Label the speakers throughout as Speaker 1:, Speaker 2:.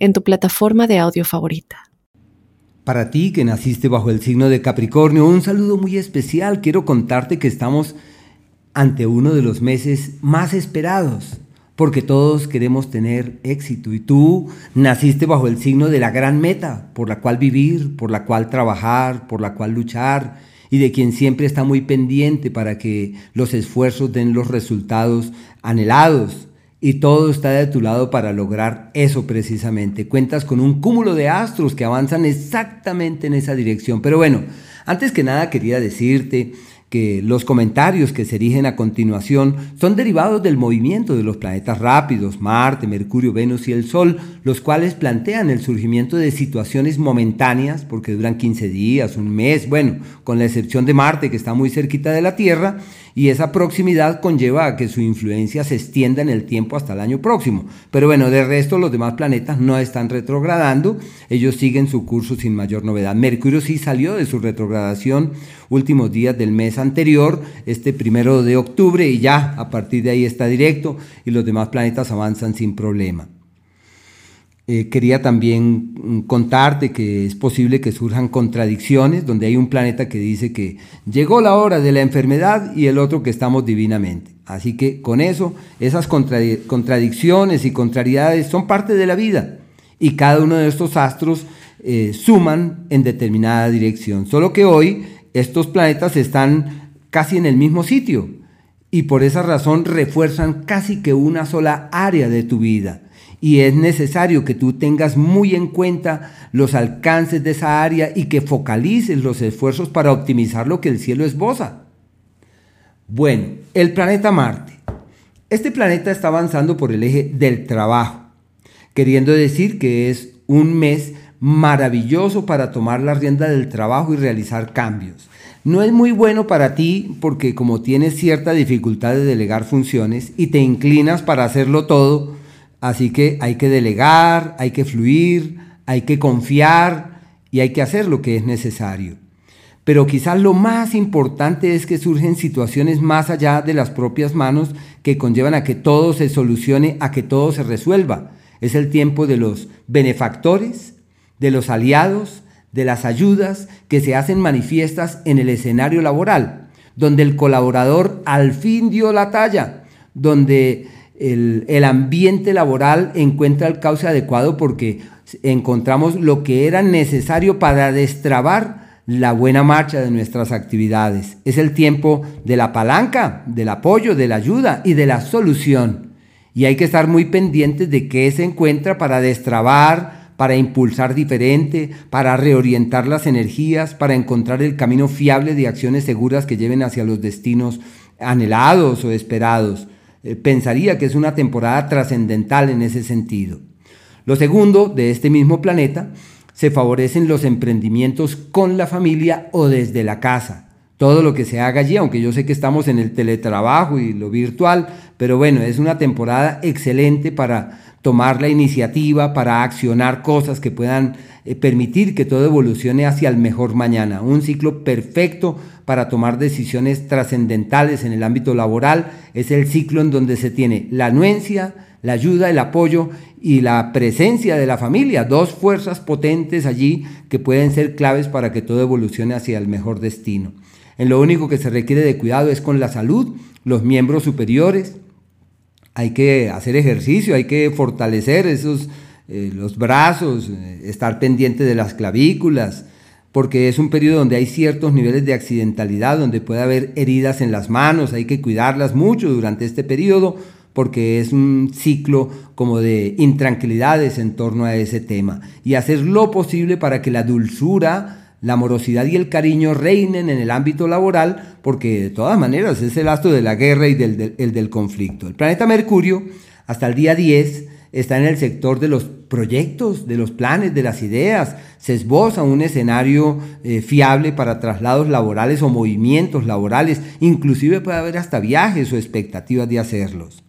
Speaker 1: en tu plataforma de audio favorita.
Speaker 2: Para ti que naciste bajo el signo de Capricornio, un saludo muy especial. Quiero contarte que estamos ante uno de los meses más esperados, porque todos queremos tener éxito y tú naciste bajo el signo de la gran meta, por la cual vivir, por la cual trabajar, por la cual luchar y de quien siempre está muy pendiente para que los esfuerzos den los resultados anhelados y todo está de tu lado para lograr eso precisamente. Cuentas con un cúmulo de astros que avanzan exactamente en esa dirección. Pero bueno, antes que nada quería decirte que los comentarios que se erigen a continuación son derivados del movimiento de los planetas rápidos, Marte, Mercurio, Venus y el Sol, los cuales plantean el surgimiento de situaciones momentáneas, porque duran 15 días, un mes, bueno, con la excepción de Marte, que está muy cerquita de la Tierra, y esa proximidad conlleva a que su influencia se extienda en el tiempo hasta el año próximo. Pero bueno, de resto los demás planetas no están retrogradando, ellos siguen su curso sin mayor novedad. Mercurio sí salió de su retrogradación últimos días del mes anterior, este primero de octubre, y ya a partir de ahí está directo y los demás planetas avanzan sin problema. Eh, quería también mm, contarte que es posible que surjan contradicciones, donde hay un planeta que dice que llegó la hora de la enfermedad y el otro que estamos divinamente. Así que con eso, esas contradicciones y contrariedades son parte de la vida y cada uno de estos astros eh, suman en determinada dirección. Solo que hoy estos planetas están casi en el mismo sitio y por esa razón refuerzan casi que una sola área de tu vida y es necesario que tú tengas muy en cuenta los alcances de esa área y que focalices los esfuerzos para optimizar lo que el cielo esboza. Bueno, el planeta Marte. Este planeta está avanzando por el eje del trabajo, queriendo decir que es un mes maravilloso para tomar la rienda del trabajo y realizar cambios. No es muy bueno para ti porque como tienes cierta dificultad de delegar funciones y te inclinas para hacerlo todo, Así que hay que delegar, hay que fluir, hay que confiar y hay que hacer lo que es necesario. Pero quizás lo más importante es que surgen situaciones más allá de las propias manos que conllevan a que todo se solucione, a que todo se resuelva. Es el tiempo de los benefactores, de los aliados, de las ayudas que se hacen manifiestas en el escenario laboral, donde el colaborador al fin dio la talla, donde el, ambiente laboral encuentra el cauce adecuado porque encontramos lo que era necesario para destrabar la buena marcha de nuestras actividades. Es el tiempo de la palanca, del apoyo, de la ayuda y de la solución. Y hay que estar muy pendientes de qué se encuentra para destrabar, para impulsar diferente, para reorientar las energías, para encontrar el camino fiable de acciones seguras que lleven hacia los destinos anhelados o esperados. Eh, pensaría que es una temporada trascendental en ese sentido. Lo segundo, de este mismo planeta, se favorecen los emprendimientos con la familia o desde la casa. Todo lo que se haga allí, aunque yo sé que estamos en el teletrabajo y lo virtual, pero bueno, es una temporada excelente para tomar la iniciativa, para accionar cosas que puedan eh, permitir que todo evolucione hacia el mejor mañana. Un ciclo perfecto para tomar decisiones trascendentales en el ámbito laboral es el ciclo en donde se tiene la anuencia, la ayuda, el apoyo y la presencia de la familia, dos fuerzas potentes allí que pueden ser claves para que todo evolucione hacia el mejor destino. En lo único que se requiere de cuidado es con la salud, los miembros superiores. Hay que hacer ejercicio, hay que fortalecer esos eh, los brazos, eh, estar pendiente de las clavículas, porque es un periodo donde hay ciertos niveles de accidentalidad, donde puede haber heridas en las manos, hay que cuidarlas mucho durante este periodo, porque es un ciclo como de intranquilidades en torno a ese tema. Y hacer lo posible para que la dulzura, la amorosidad y el cariño reinen en el ámbito laboral, porque de todas maneras es el astro de la guerra y del, del conflicto. El planeta Mercurio, hasta el día 10, está en el sector de los proyectos, de los planes, de las ideas. Se esboza un escenario eh, fiable para traslados laborales o movimientos laborales. Inclusive puede haber hasta viajes o expectativas de hacerlos.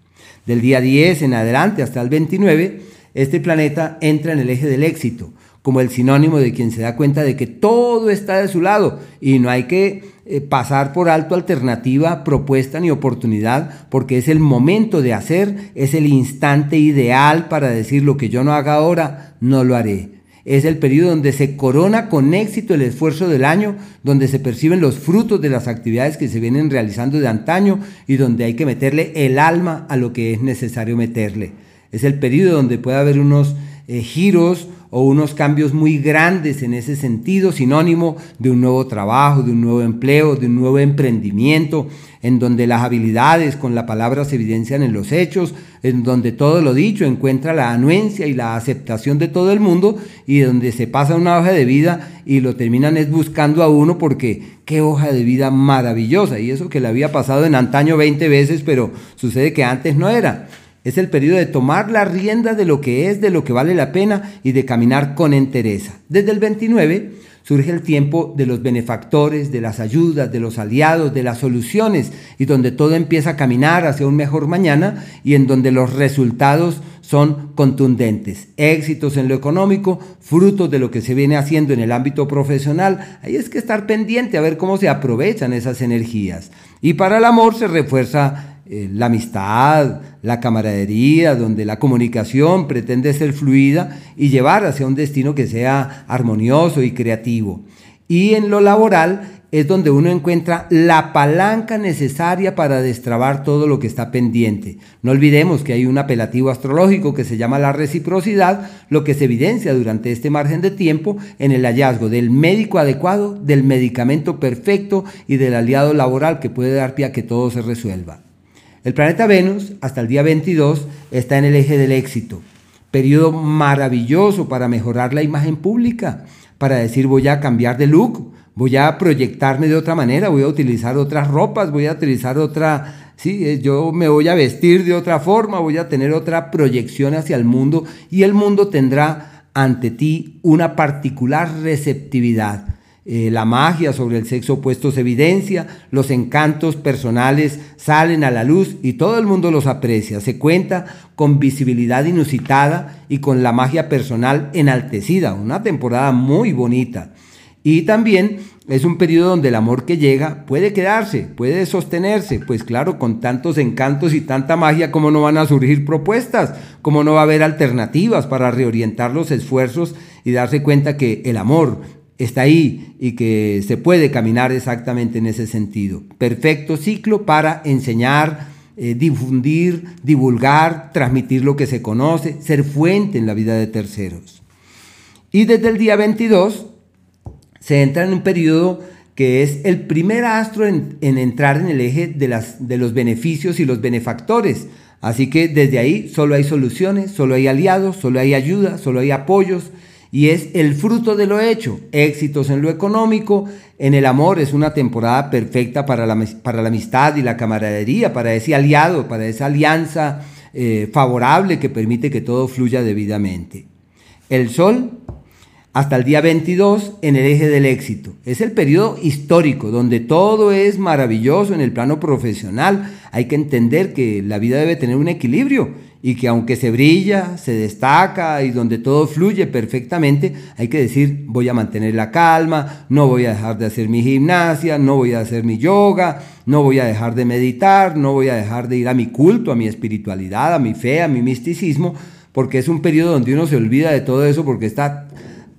Speaker 2: Del día 10 en adelante hasta el 29, este planeta entra en el eje del éxito, como el sinónimo de quien se da cuenta de que todo está de su lado y no hay que eh, pasar por alto alternativa, propuesta ni oportunidad, porque es el momento de hacer, es el instante ideal para decir lo que yo no haga ahora, no lo haré. Es el periodo donde se corona con éxito el esfuerzo del año, donde se perciben los frutos de las actividades que se vienen realizando de antaño y donde hay que meterle el alma a lo que es necesario meterle. Es el periodo donde puede haber unos eh, giros o unos cambios muy grandes en ese sentido, sinónimo de un nuevo trabajo, de un nuevo empleo, de un nuevo emprendimiento, en donde las habilidades con la palabra se evidencian en los hechos, en donde todo lo dicho encuentra la anuencia y la aceptación de todo el mundo y donde se pasa una hoja de vida y lo terminan es buscando a uno porque qué hoja de vida maravillosa y eso que le había pasado en antaño 20 veces, pero sucede que antes no era. Es el periodo de tomar la rienda de lo que es, de lo que vale la pena y de caminar con entereza. Desde el 29 surge el tiempo de los benefactores, de las ayudas, de los aliados, de las soluciones y donde todo empieza a caminar hacia un mejor mañana y en donde los resultados son contundentes. Éxitos en lo económico, frutos de lo que se viene haciendo en el ámbito profesional. Ahí es que estar pendiente a ver cómo se aprovechan esas energías. Y para el amor se refuerza eh, la amistad, la camaradería, donde la comunicación pretende ser fluida y llevar hacia un destino que sea armonioso y creativo. Y en lo laboral es donde uno encuentra la palanca necesaria para destrabar todo lo que está pendiente. No olvidemos que hay un apelativo astrológico que se llama la reciprocidad, lo que se evidencia durante este margen de tiempo en el hallazgo del médico adecuado, del medicamento perfecto y del aliado laboral que puede dar pie a que todo se resuelva. El planeta Venus, hasta el día 22, está en el eje del éxito. Periodo maravilloso para mejorar la imagen pública, para decir voy a cambiar de look, voy a proyectarme de otra manera, voy a utilizar otras ropas, voy a utilizar otra, sí, eh, yo me voy a vestir de otra forma, voy a tener otra proyección hacia el mundo y el mundo tendrá ante ti una particular receptividad eh, la magia sobre el sexo opuesto se evidencia, los encantos personales salen a la luz y todo el mundo los aprecia. Se cuenta con visibilidad inusitada y con la magia personal enaltecida. Una temporada muy bonita. Y también es un periodo donde el amor que llega puede quedarse, puede sostenerse, pues claro, con tantos encantos y tanta magia, ¿cómo no van a surgir propuestas? ¿Cómo no va a haber alternativas para reorientar los esfuerzos y darse cuenta que el amor está ahí y que se puede caminar exactamente en ese sentido. Perfecto ciclo para enseñar, eh, difundir, divulgar, transmitir lo que se conoce, ser fuente en la vida de terceros. Y desde el día 22 se entra en un periodo que es el primer astro en, entrar en el eje de, las, de los beneficios y los benefactores. Así que desde ahí solo hay soluciones, solo hay aliados, solo hay ayuda, solo hay apoyos, y es el fruto de lo hecho. Éxitos en lo económico, en el amor es una temporada perfecta para la, para la amistad y la camaradería, para ese aliado, para esa alianza eh, favorable que permite que todo fluya debidamente. El sol hasta el día 22 en el eje del éxito. Es el periodo histórico donde todo es maravilloso en el plano profesional. Hay que entender que la vida debe tener un equilibrio y que aunque se brilla, se destaca y donde todo fluye perfectamente, hay que decir, voy a mantener la calma, no voy a dejar de hacer mi gimnasia, no voy a hacer mi yoga, no voy a dejar de meditar, no voy a dejar de ir a mi culto, a mi espiritualidad, a mi fe, a mi misticismo, porque es un periodo donde uno se olvida de todo eso porque está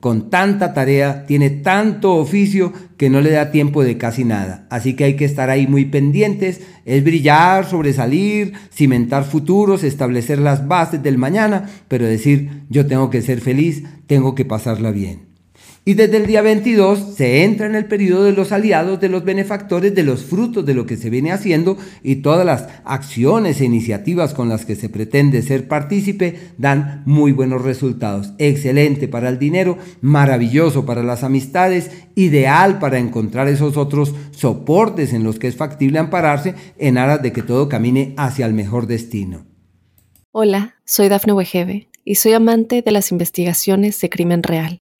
Speaker 2: con tanta tarea, tiene tanto oficio que no le da tiempo de casi nada. Así que hay que estar ahí muy pendientes, es brillar, sobresalir, cimentar futuros, establecer las bases del mañana, pero decir, yo tengo que ser feliz, tengo que pasarla bien. Y desde el día 22 se entra en el periodo de los aliados, de los benefactores, de los frutos de lo que se viene haciendo y todas las acciones e iniciativas con las que se pretende ser partícipe dan muy buenos resultados. Excelente para el dinero, maravilloso para las amistades, ideal para encontrar esos otros soportes en los que es factible ampararse en aras de que todo camine hacia el mejor destino.
Speaker 1: Hola, soy Dafne Wegebe y soy amante de las investigaciones de crimen real.